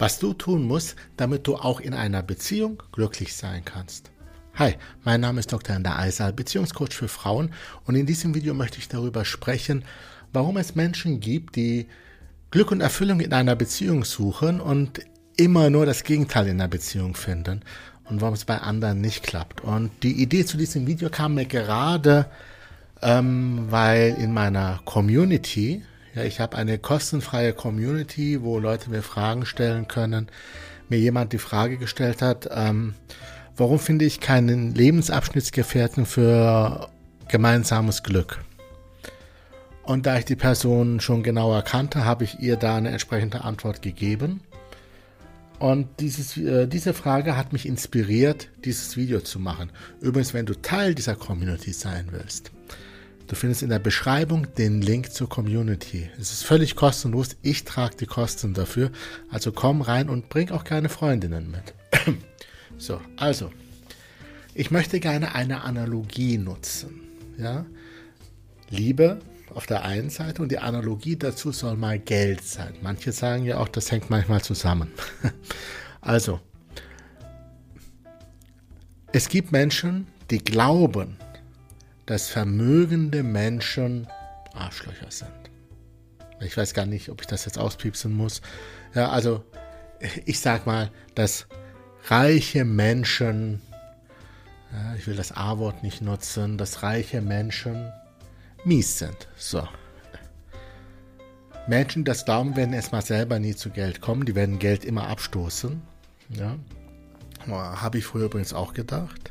Was du tun musst, damit du auch in einer Beziehung glücklich sein kannst. Hi, mein Name ist Dr. Ender Eisal, Beziehungscoach für Frauen und in diesem Video möchte ich darüber sprechen, warum es Menschen gibt, die Glück und Erfüllung in einer Beziehung suchen und immer nur das Gegenteil in einer Beziehung finden und warum es bei anderen nicht klappt. Und die Idee zu diesem Video kam mir gerade, ähm, weil in meiner Community, ja, ich habe eine kostenfreie Community, wo Leute mir Fragen stellen können. Mir jemand die Frage gestellt hat, ähm, warum finde ich keinen Lebensabschnittsgefährten für gemeinsames Glück? Und da ich die Person schon genauer kannte, habe ich ihr da eine entsprechende Antwort gegeben. Und dieses, äh, diese Frage hat mich inspiriert, dieses Video zu machen. Übrigens, wenn du Teil dieser Community sein willst, Du findest in der Beschreibung den Link zur Community. Es ist völlig kostenlos. Ich trage die Kosten dafür. Also komm rein und bring auch keine Freundinnen mit. so, also. Ich möchte gerne eine Analogie nutzen. Ja? Liebe auf der einen Seite und die Analogie dazu soll mal Geld sein. Manche sagen ja auch, das hängt manchmal zusammen. also, es gibt Menschen, die glauben, dass vermögende Menschen Arschlöcher sind. Ich weiß gar nicht, ob ich das jetzt auspiepsen muss. Ja, also ich sag mal, dass reiche Menschen, ja, ich will das A-Wort nicht nutzen, dass reiche Menschen mies sind. So. Menschen, das glauben, werden erstmal selber nie zu Geld kommen. Die werden Geld immer abstoßen. Ja. Habe ich früher übrigens auch gedacht.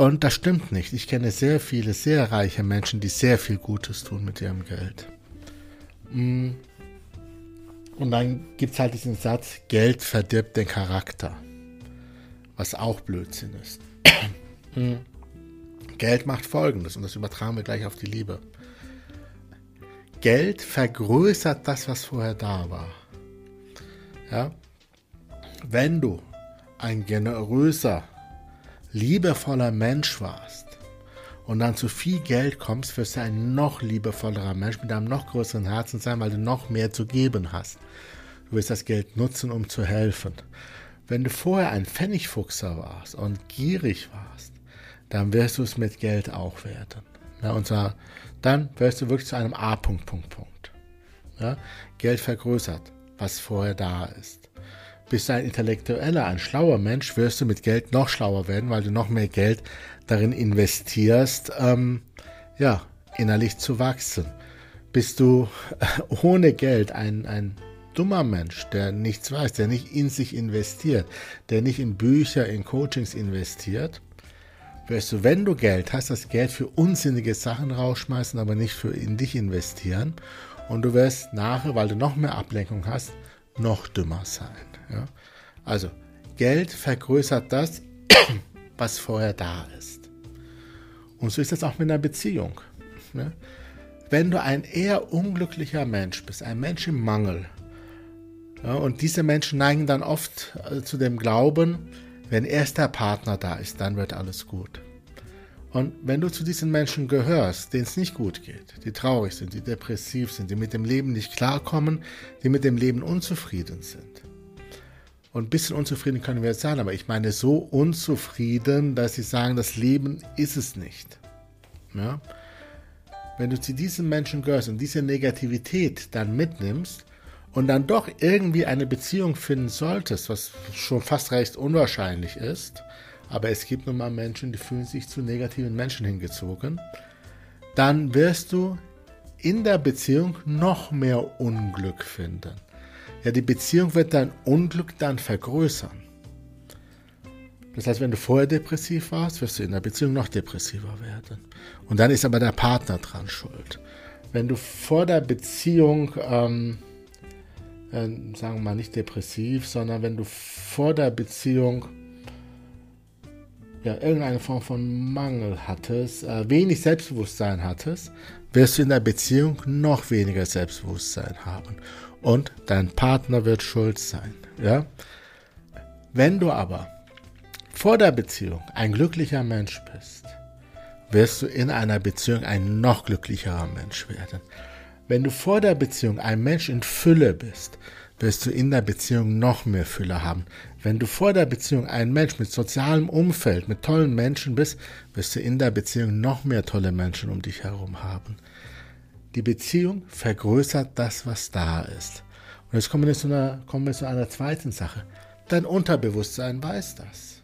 Und das stimmt nicht. Ich kenne sehr viele, sehr reiche Menschen, die sehr viel Gutes tun mit ihrem Geld. Mm. Und dann gibt es halt diesen Satz, Geld verdirbt den Charakter. Was auch Blödsinn ist. Mm. Geld macht Folgendes, und das übertragen wir gleich auf die Liebe. Geld vergrößert das, was vorher da war. Ja? Wenn du ein generöser, liebevoller Mensch warst und dann zu viel Geld kommst, wirst du ein noch liebevollerer Mensch mit einem noch größeren Herzen sein, weil du noch mehr zu geben hast. Du wirst das Geld nutzen, um zu helfen. Wenn du vorher ein Pfennigfuchser warst und gierig warst, dann wirst du es mit Geld auch werden. Ja, und zwar, dann wirst du wirklich zu einem A-Punkt, Punkt, Punkt. Ja, Geld vergrößert, was vorher da ist. Bist du ein intellektueller, ein schlauer Mensch, wirst du mit Geld noch schlauer werden, weil du noch mehr Geld darin investierst, ähm, ja, innerlich zu wachsen. Bist du ohne Geld ein, ein dummer Mensch, der nichts weiß, der nicht in sich investiert, der nicht in Bücher, in Coachings investiert, wirst du, wenn du Geld hast, das Geld für unsinnige Sachen rausschmeißen, aber nicht für in dich investieren. Und du wirst nachher, weil du noch mehr Ablenkung hast, noch dümmer sein. Ja? Also, Geld vergrößert das, was vorher da ist. Und so ist es auch mit einer Beziehung. Ne? Wenn du ein eher unglücklicher Mensch bist, ein Mensch im Mangel, ja, und diese Menschen neigen dann oft äh, zu dem Glauben, wenn erst der Partner da ist, dann wird alles gut. Und wenn du zu diesen Menschen gehörst, denen es nicht gut geht, die traurig sind, die depressiv sind, die mit dem Leben nicht klarkommen, die mit dem Leben unzufrieden sind. Und ein bisschen unzufrieden können wir jetzt sein, aber ich meine so unzufrieden, dass sie sagen, das Leben ist es nicht. Ja? Wenn du zu diesen Menschen gehörst und diese Negativität dann mitnimmst und dann doch irgendwie eine Beziehung finden solltest, was schon fast recht unwahrscheinlich ist, aber es gibt nun mal Menschen, die fühlen sich zu negativen Menschen hingezogen, dann wirst du in der Beziehung noch mehr Unglück finden. Ja, die Beziehung wird dein Unglück dann vergrößern. Das heißt, wenn du vorher depressiv warst, wirst du in der Beziehung noch depressiver werden. Und dann ist aber der Partner dran schuld. Wenn du vor der Beziehung, ähm, äh, sagen wir mal nicht depressiv, sondern wenn du vor der Beziehung ja, irgendeine Form von Mangel hattest, äh, wenig Selbstbewusstsein hattest, wirst du in der Beziehung noch weniger Selbstbewusstsein haben. Und dein Partner wird schuld sein. Ja? Wenn du aber vor der Beziehung ein glücklicher Mensch bist, wirst du in einer Beziehung ein noch glücklicherer Mensch werden. Wenn du vor der Beziehung ein Mensch in Fülle bist, wirst du in der Beziehung noch mehr Fülle haben. Wenn du vor der Beziehung ein Mensch mit sozialem Umfeld, mit tollen Menschen bist, wirst du in der Beziehung noch mehr tolle Menschen um dich herum haben. Die Beziehung vergrößert das, was da ist. Und jetzt kommen wir zu einer, kommen wir zu einer zweiten Sache. Dein Unterbewusstsein weiß das.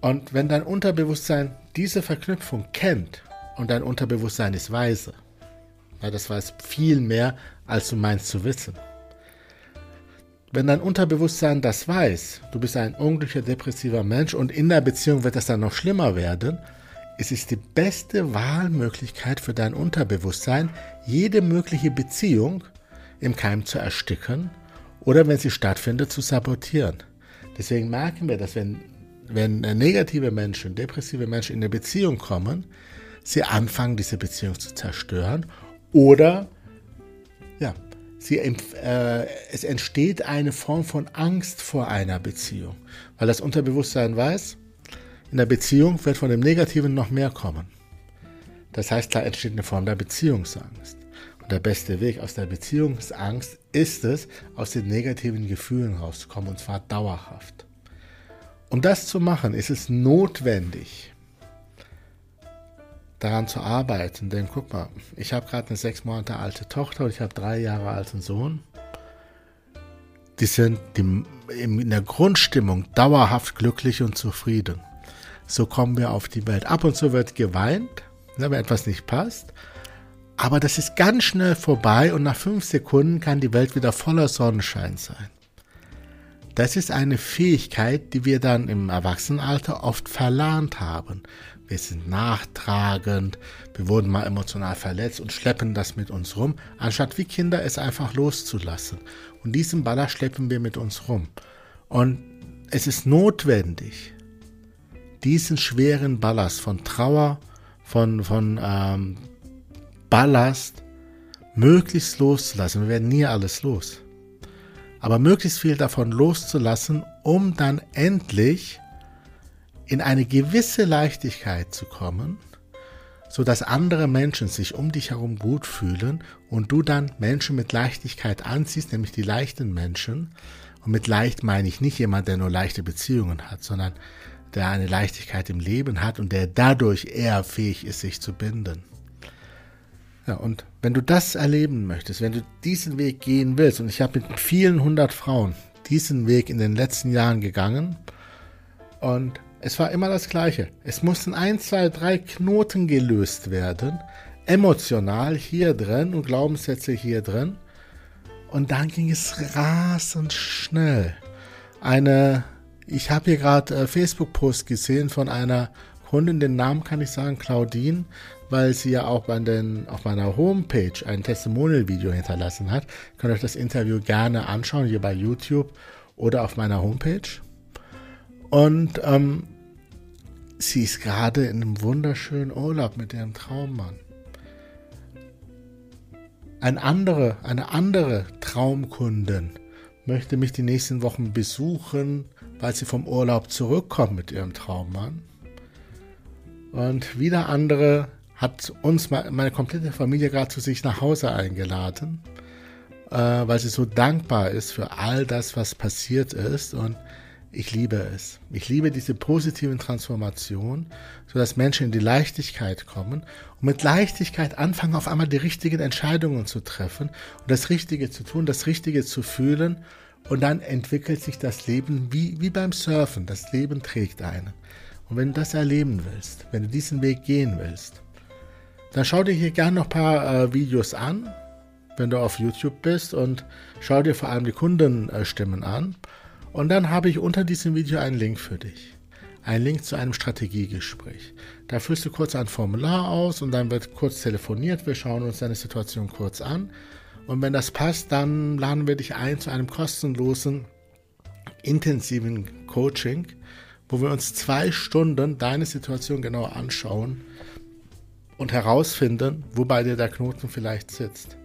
Und wenn dein Unterbewusstsein diese Verknüpfung kennt und dein Unterbewusstsein ist weise, weil das weiß viel mehr, als du meinst zu wissen. Wenn dein Unterbewusstsein das weiß, du bist ein unglücklicher, depressiver Mensch und in der Beziehung wird das dann noch schlimmer werden, es ist die beste Wahlmöglichkeit für dein Unterbewusstsein, jede mögliche Beziehung im Keim zu ersticken oder wenn sie stattfindet, zu sabotieren. Deswegen merken wir, dass wenn, wenn negative Menschen, depressive Menschen in eine Beziehung kommen, sie anfangen, diese Beziehung zu zerstören oder ja, sie, äh, es entsteht eine Form von Angst vor einer Beziehung, weil das Unterbewusstsein weiß, in der Beziehung wird von dem Negativen noch mehr kommen. Das heißt, da entsteht eine Form der Beziehungsangst. Und der beste Weg aus der Beziehungsangst ist es, aus den negativen Gefühlen rauszukommen, und zwar dauerhaft. Um das zu machen, ist es notwendig, daran zu arbeiten. Denn guck mal, ich habe gerade eine sechs Monate alte Tochter und ich habe drei Jahre alten Sohn. Die sind in der Grundstimmung dauerhaft glücklich und zufrieden. So kommen wir auf die Welt. Ab und zu wird geweint, ne, wenn etwas nicht passt. Aber das ist ganz schnell vorbei und nach fünf Sekunden kann die Welt wieder voller Sonnenschein sein. Das ist eine Fähigkeit, die wir dann im Erwachsenenalter oft verlernt haben. Wir sind nachtragend, wir wurden mal emotional verletzt und schleppen das mit uns rum, anstatt wie Kinder es einfach loszulassen. Und diesen Baller schleppen wir mit uns rum. Und es ist notwendig, diesen schweren Ballast von Trauer, von, von ähm, Ballast möglichst loszulassen. Wir werden nie alles los. Aber möglichst viel davon loszulassen, um dann endlich in eine gewisse Leichtigkeit zu kommen, so dass andere Menschen sich um dich herum gut fühlen und du dann Menschen mit Leichtigkeit anziehst, nämlich die leichten Menschen. Und mit leicht meine ich nicht jemand, der nur leichte Beziehungen hat, sondern der eine Leichtigkeit im Leben hat und der dadurch eher fähig ist, sich zu binden. Ja, und wenn du das erleben möchtest, wenn du diesen Weg gehen willst, und ich habe mit vielen hundert Frauen diesen Weg in den letzten Jahren gegangen, und es war immer das Gleiche. Es mussten ein, zwei, drei Knoten gelöst werden, emotional hier drin und Glaubenssätze hier drin. Und dann ging es rasend schnell. Eine ich habe hier gerade äh, Facebook-Post gesehen von einer Kundin, den Namen kann ich sagen, Claudine, weil sie ja auch bei den, auf meiner Homepage ein Testimonial-Video hinterlassen hat. Ihr könnt euch das Interview gerne anschauen, hier bei YouTube oder auf meiner Homepage. Und ähm, sie ist gerade in einem wunderschönen Urlaub mit ihrem Traummann. Ein andere, eine andere Traumkundin möchte mich die nächsten Wochen besuchen weil sie vom Urlaub zurückkommt mit ihrem Traummann. Und wieder andere hat uns, meine komplette Familie, gerade zu sich nach Hause eingeladen, äh, weil sie so dankbar ist für all das, was passiert ist. Und ich liebe es. Ich liebe diese positiven Transformationen, sodass Menschen in die Leichtigkeit kommen und mit Leichtigkeit anfangen, auf einmal die richtigen Entscheidungen zu treffen und das Richtige zu tun, das Richtige zu fühlen und dann entwickelt sich das Leben wie, wie beim Surfen. Das Leben trägt einen. Und wenn du das erleben willst, wenn du diesen Weg gehen willst, dann schau dir hier gerne noch ein paar äh, Videos an, wenn du auf YouTube bist und schau dir vor allem die Kundenstimmen an. Und dann habe ich unter diesem Video einen Link für dich. Ein Link zu einem Strategiegespräch. Da füllst du kurz ein Formular aus und dann wird kurz telefoniert. Wir schauen uns deine Situation kurz an und wenn das passt, dann laden wir dich ein zu einem kostenlosen, intensiven Coaching, wo wir uns zwei Stunden deine Situation genauer anschauen und herausfinden, wo bei dir der Knoten vielleicht sitzt.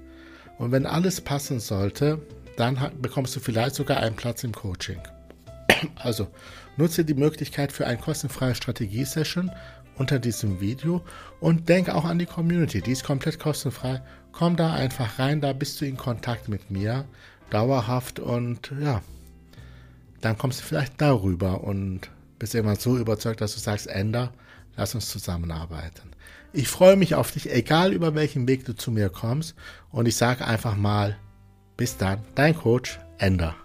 Und wenn alles passen sollte, dann bekommst du vielleicht sogar einen Platz im Coaching. Also nutze die Möglichkeit für eine kostenfreie Strategie-Session unter diesem Video und denk auch an die Community. Die ist komplett kostenfrei komm da einfach rein, da bist du in Kontakt mit mir, dauerhaft und ja, dann kommst du vielleicht darüber und bist irgendwann so überzeugt, dass du sagst, Ender, lass uns zusammenarbeiten. Ich freue mich auf dich, egal über welchen Weg du zu mir kommst und ich sage einfach mal, bis dann, dein Coach, Ender.